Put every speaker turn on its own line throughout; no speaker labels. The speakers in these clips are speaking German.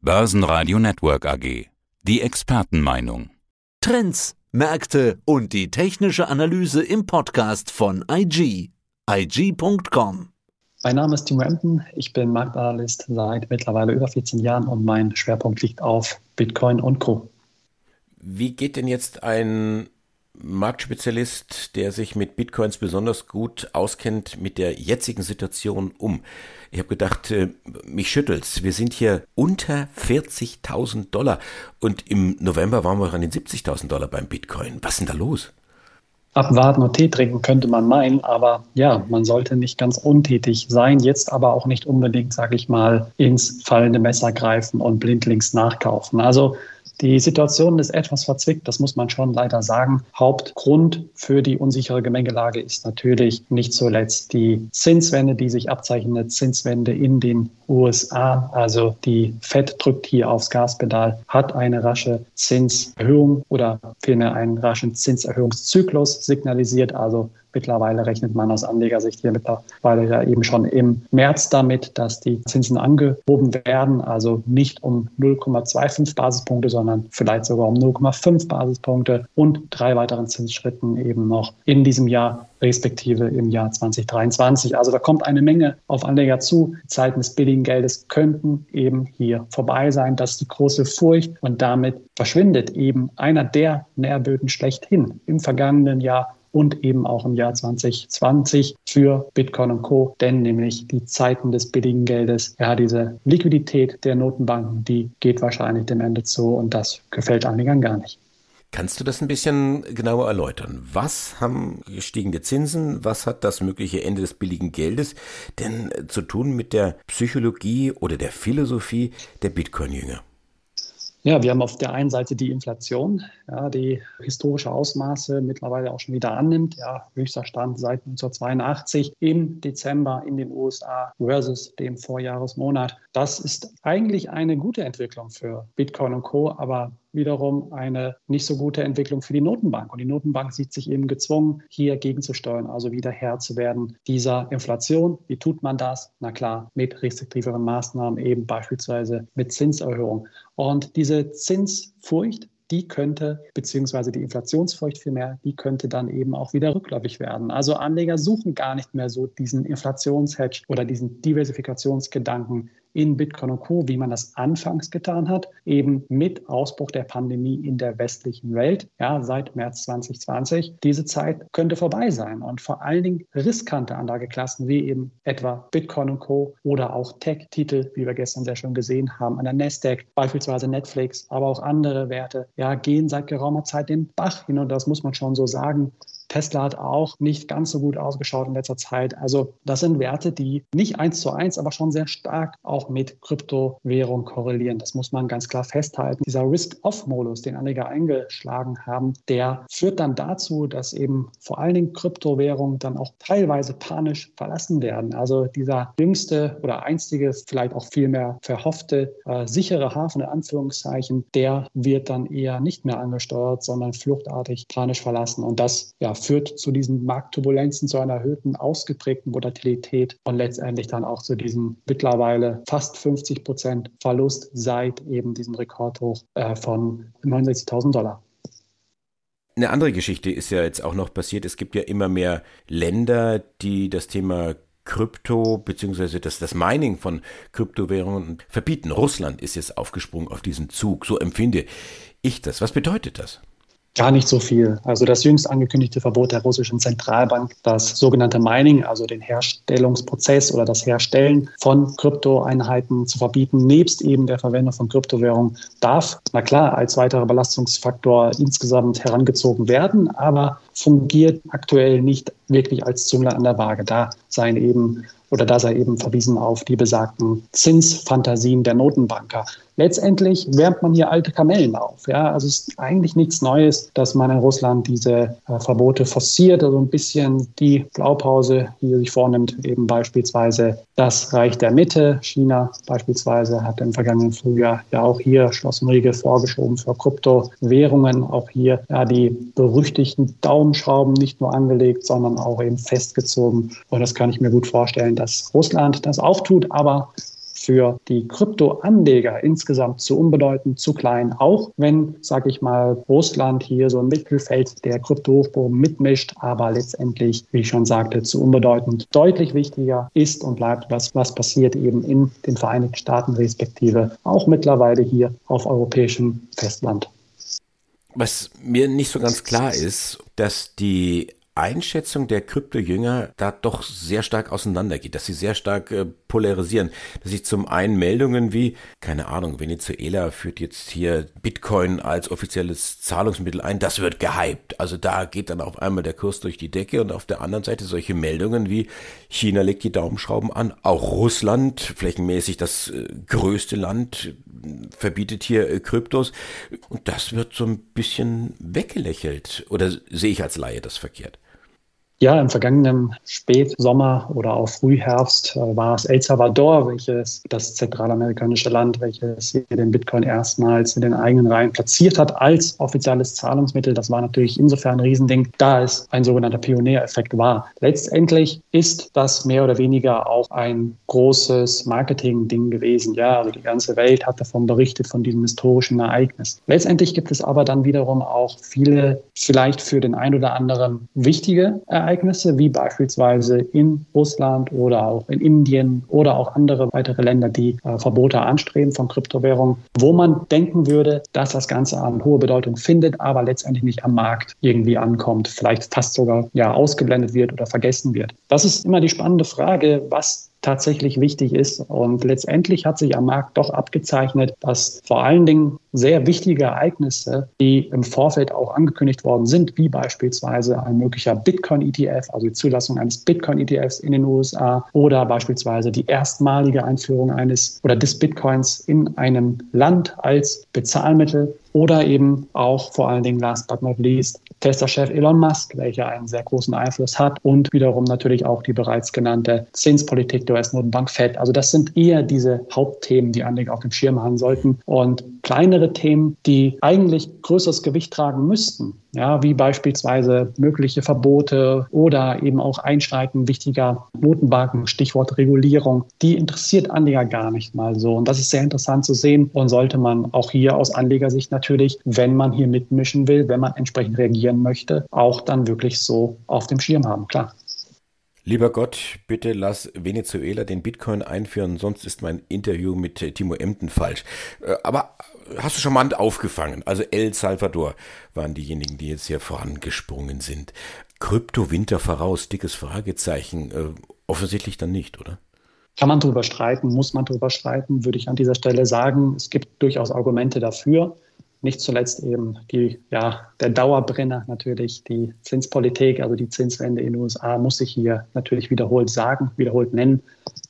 Börsenradio Network AG. Die Expertenmeinung.
Trends, Märkte und die technische Analyse im Podcast von IG. IG.com.
Mein Name ist Timo Emden. Ich bin Marktanalyst seit mittlerweile über 14 Jahren und mein Schwerpunkt liegt auf Bitcoin und Co.
Wie geht denn jetzt ein Marktspezialist, der sich mit Bitcoins besonders gut auskennt, mit der jetzigen Situation um. Ich habe gedacht, äh, mich schüttelt's. Wir sind hier unter 40.000 Dollar und im November waren wir an den 70.000 Dollar beim Bitcoin. Was ist denn da los?
Abwarten und Tee trinken könnte man meinen, aber ja, man sollte nicht ganz untätig sein, jetzt aber auch nicht unbedingt, sage ich mal, ins fallende Messer greifen und blindlings nachkaufen. Also die Situation ist etwas verzwickt, das muss man schon leider sagen. Hauptgrund für die unsichere Gemengelage ist natürlich nicht zuletzt die Zinswende, die sich abzeichnet, Zinswende in den USA. Also die Fed drückt hier aufs Gaspedal, hat eine rasche Zinserhöhung oder vielmehr einen raschen Zinserhöhungszyklus signalisiert. Also Mittlerweile rechnet man aus Anlegersicht hier mittlerweile ja eben schon im März damit, dass die Zinsen angehoben werden, also nicht um 0,25 Basispunkte, sondern vielleicht sogar um 0,5 Basispunkte und drei weiteren Zinsschritten eben noch in diesem Jahr respektive im Jahr 2023. Also da kommt eine Menge auf Anleger zu. Zeiten des billigen Geldes könnten eben hier vorbei sein. Das ist die große Furcht und damit verschwindet eben einer der Nährböden schlechthin. Im vergangenen Jahr und eben auch im Jahr 2020 für Bitcoin und Co. Denn nämlich die Zeiten des billigen Geldes, ja, diese Liquidität der Notenbanken, die geht wahrscheinlich dem Ende zu und das gefällt Anlegern gar nicht.
Kannst du das ein bisschen genauer erläutern? Was haben gestiegene Zinsen, was hat das mögliche Ende des billigen Geldes denn zu tun mit der Psychologie oder der Philosophie der Bitcoin-Jünger?
Ja, wir haben auf der einen Seite die Inflation, ja, die historische Ausmaße mittlerweile auch schon wieder annimmt. Ja, höchster Stand seit 1982 im Dezember in den USA versus dem Vorjahresmonat. Das ist eigentlich eine gute Entwicklung für Bitcoin und Co., aber wiederum eine nicht so gute Entwicklung für die Notenbank. Und die Notenbank sieht sich eben gezwungen, hier gegenzusteuern, also wieder Herr zu werden dieser Inflation. Wie tut man das? Na klar, mit restriktiveren Maßnahmen, eben beispielsweise mit Zinserhöhung. Und diese Zinsfurcht, die könnte, beziehungsweise die Inflationsfurcht vielmehr, die könnte dann eben auch wieder rückläufig werden. Also Anleger suchen gar nicht mehr so diesen Inflationshedge oder diesen Diversifikationsgedanken, in Bitcoin und Co., wie man das anfangs getan hat, eben mit Ausbruch der Pandemie in der westlichen Welt, ja, seit März 2020. Diese Zeit könnte vorbei sein und vor allen Dingen riskante Anlageklassen wie eben etwa Bitcoin und Co. oder auch Tech-Titel, wie wir gestern sehr schön gesehen haben, an der Nasdaq, beispielsweise Netflix, aber auch andere Werte, ja, gehen seit geraumer Zeit den Bach hin und das muss man schon so sagen. Tesla hat auch nicht ganz so gut ausgeschaut in letzter Zeit. Also das sind Werte, die nicht eins zu eins, aber schon sehr stark auch mit Kryptowährung korrelieren. Das muss man ganz klar festhalten. Dieser Risk-Off-Modus, den Anleger eingeschlagen haben, der führt dann dazu, dass eben vor allen Dingen Kryptowährungen dann auch teilweise panisch verlassen werden. Also dieser jüngste oder einstige, vielleicht auch vielmehr verhoffte, äh, sichere Hafen in Anführungszeichen, der wird dann eher nicht mehr angesteuert, sondern fluchtartig panisch verlassen. Und das ja, führt zu diesen Marktturbulenzen, zu einer erhöhten, ausgeprägten Volatilität und letztendlich dann auch zu diesem mittlerweile fast 50 Prozent Verlust seit eben diesem Rekordhoch äh, von 69.000 Dollar.
Eine andere Geschichte ist ja jetzt auch noch passiert. Es gibt ja immer mehr Länder, die das Thema Krypto bzw. Das, das Mining von Kryptowährungen verbieten. Russland ist jetzt aufgesprungen auf diesen Zug. So empfinde ich das. Was bedeutet das?
Gar nicht so viel. Also das jüngst angekündigte Verbot der russischen Zentralbank, das sogenannte Mining, also den Herstellungsprozess oder das Herstellen von Kryptoeinheiten zu verbieten, nebst eben der Verwendung von Kryptowährungen, darf, na klar, als weiterer Belastungsfaktor insgesamt herangezogen werden, aber fungiert aktuell nicht wirklich als Zünglein an der Waage. Da seien eben oder da sei eben verwiesen auf die besagten Zinsfantasien der Notenbanker. Letztendlich wärmt man hier alte Kamellen auf. Ja, also es ist eigentlich nichts Neues, dass man in Russland diese äh, Verbote forciert, also ein bisschen die Blaupause, die sich vornimmt, eben beispielsweise das Reich der Mitte. China beispielsweise hat im vergangenen Frühjahr ja auch hier Schloss vorgeschoben für Kryptowährungen. Auch hier ja die berüchtigten Daumenschrauben nicht nur angelegt, sondern auch eben festgezogen. Und das kann ich mir gut vorstellen, dass Russland das auch tut, aber für die Kryptoanleger insgesamt zu unbedeutend, zu klein, auch wenn, sage ich mal, Russland hier so im Mittelfeld der Kryptohochburg mitmischt, aber letztendlich, wie ich schon sagte, zu unbedeutend. Deutlich wichtiger ist und bleibt, was, was passiert eben in den Vereinigten Staaten respektive auch mittlerweile hier auf europäischem Festland.
Was mir nicht so ganz klar ist, dass die Einschätzung der Krypto-Jünger da doch sehr stark auseinandergeht, dass sie sehr stark äh, polarisieren, dass sich zum einen Meldungen wie, keine Ahnung, Venezuela führt jetzt hier Bitcoin als offizielles Zahlungsmittel ein, das wird gehypt. Also da geht dann auf einmal der Kurs durch die Decke und auf der anderen Seite solche Meldungen wie China legt die Daumenschrauben an, auch Russland, flächenmäßig das äh, größte Land, verbietet hier äh, Kryptos und das wird so ein bisschen weggelächelt oder sehe ich als Laie das verkehrt?
Ja, im vergangenen Spätsommer oder auch Frühherbst äh, war es El Salvador, welches das zentralamerikanische Land, welches hier den Bitcoin erstmals in den eigenen Reihen platziert hat als offizielles Zahlungsmittel. Das war natürlich insofern ein Riesending, da es ein sogenannter Pioniereffekt war. Letztendlich ist das mehr oder weniger auch ein großes Marketing-Ding gewesen. Ja, also die ganze Welt hat davon berichtet, von diesem historischen Ereignis. Letztendlich gibt es aber dann wiederum auch viele, vielleicht für den einen oder anderen wichtige Ereignisse Ereignisse, wie beispielsweise in Russland oder auch in Indien oder auch andere weitere Länder, die äh, Verbote anstreben von Kryptowährungen, wo man denken würde, dass das Ganze an hohe Bedeutung findet, aber letztendlich nicht am Markt irgendwie ankommt, vielleicht fast sogar ja ausgeblendet wird oder vergessen wird. Das ist immer die spannende Frage, was tatsächlich wichtig ist. Und letztendlich hat sich am Markt doch abgezeichnet, dass vor allen Dingen sehr wichtige Ereignisse, die im Vorfeld auch angekündigt worden sind, wie beispielsweise ein möglicher Bitcoin-ETF, also die Zulassung eines Bitcoin-ETFs in den USA oder beispielsweise die erstmalige Einführung eines oder des Bitcoins in einem Land als Bezahlmittel oder eben auch vor allen Dingen last but not least Tesla-Chef Elon Musk, welcher einen sehr großen Einfluss hat und wiederum natürlich auch die bereits genannte Zinspolitik der US-Notenbank Fed. Also das sind eher diese Hauptthemen, die Anleger auf dem Schirm haben sollten und kleinere Themen, die eigentlich größeres Gewicht tragen müssten, ja, wie beispielsweise mögliche Verbote oder eben auch Einschreiten wichtiger Notenbanken, Stichwort Regulierung, die interessiert Anleger gar nicht mal so. Und das ist sehr interessant zu sehen und sollte man auch hier aus Anlegersicht natürlich, wenn man hier mitmischen will, wenn man entsprechend reagieren möchte, auch dann wirklich so auf dem Schirm haben, klar.
Lieber Gott, bitte lass Venezuela den Bitcoin einführen, sonst ist mein Interview mit Timo Emden falsch. Äh, aber hast du mal aufgefangen? Also El Salvador waren diejenigen, die jetzt hier vorangesprungen sind. Krypto-Winter voraus, dickes Fragezeichen. Äh, offensichtlich dann nicht, oder?
Kann man drüber streiten, muss man drüber streiten, würde ich an dieser Stelle sagen. Es gibt durchaus Argumente dafür. Nicht zuletzt eben die, ja, der Dauerbrenner natürlich, die Zinspolitik, also die Zinswende in den USA, muss ich hier natürlich wiederholt sagen, wiederholt nennen.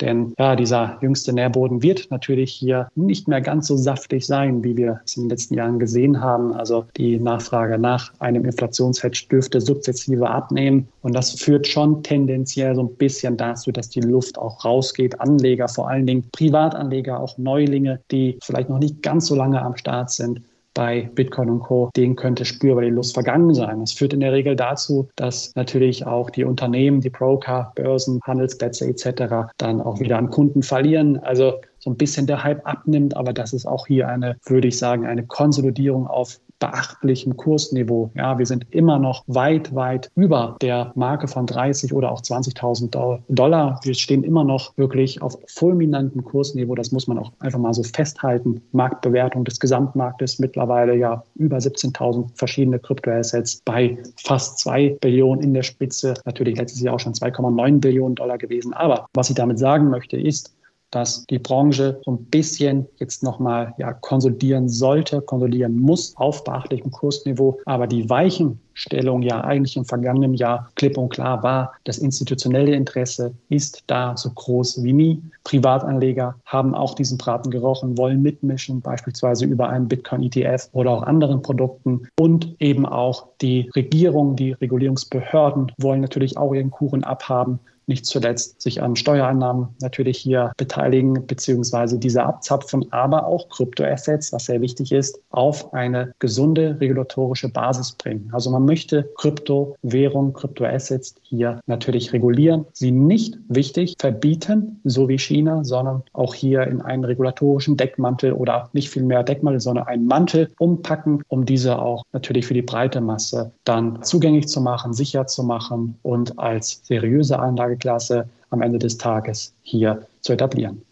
Denn ja, dieser jüngste Nährboden wird natürlich hier nicht mehr ganz so saftig sein, wie wir es in den letzten Jahren gesehen haben. Also die Nachfrage nach einem Inflationshedge dürfte sukzessive abnehmen. Und das führt schon tendenziell so ein bisschen dazu, dass die Luft auch rausgeht. Anleger, vor allen Dingen Privatanleger, auch Neulinge, die vielleicht noch nicht ganz so lange am Start sind, bei Bitcoin und Co., denen könnte spürbar die Lust vergangen sein. Das führt in der Regel dazu, dass natürlich auch die Unternehmen, die Broker, Börsen, Handelsplätze etc. dann auch wieder an Kunden verlieren. Also so ein bisschen der Hype abnimmt, aber das ist auch hier eine, würde ich sagen, eine Konsolidierung auf beachtlichem Kursniveau. Ja, wir sind immer noch weit, weit über der Marke von 30 oder auch 20.000 Dollar. Wir stehen immer noch wirklich auf fulminanten Kursniveau. Das muss man auch einfach mal so festhalten. Marktbewertung des Gesamtmarktes mittlerweile ja über 17.000 verschiedene Kryptoassets bei fast 2 Billionen in der Spitze. Natürlich letztes Jahr auch schon 2,9 Billionen Dollar gewesen. Aber was ich damit sagen möchte, ist, dass die Branche so ein bisschen jetzt nochmal ja, konsolidieren sollte, konsolidieren muss auf beachtlichem Kursniveau. Aber die Weichenstellung ja eigentlich im vergangenen Jahr klipp und klar war, das institutionelle Interesse ist da so groß wie nie. Privatanleger haben auch diesen Braten gerochen, wollen mitmischen, beispielsweise über einen Bitcoin-ETF oder auch anderen Produkten. Und eben auch die Regierung, die Regulierungsbehörden wollen natürlich auch ihren Kuchen abhaben nicht zuletzt sich an Steuereinnahmen natürlich hier beteiligen beziehungsweise diese abzapfen, aber auch Kryptoassets, was sehr wichtig ist, auf eine gesunde regulatorische Basis bringen. Also man möchte Kryptowährung, Kryptoassets hier natürlich regulieren, sie nicht wichtig verbieten, so wie China, sondern auch hier in einen regulatorischen Deckmantel oder nicht viel mehr Deckmantel, sondern einen Mantel umpacken, um diese auch natürlich für die breite Masse dann zugänglich zu machen, sicher zu machen und als seriöse Anlageklasse am Ende des Tages hier zu etablieren.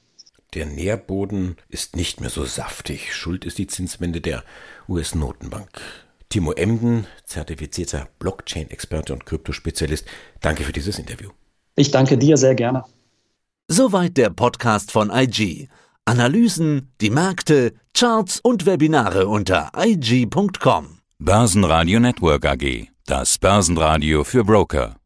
Der Nährboden ist nicht mehr so saftig. Schuld ist die Zinswende der US-Notenbank. Timo Emden, zertifizierter Blockchain-Experte und Kryptospezialist, danke für dieses Interview.
Ich danke dir sehr gerne.
Soweit der Podcast von IG. Analysen, die Märkte, Charts und Webinare unter IG.com.
Börsenradio Network AG. Das Börsenradio für Broker.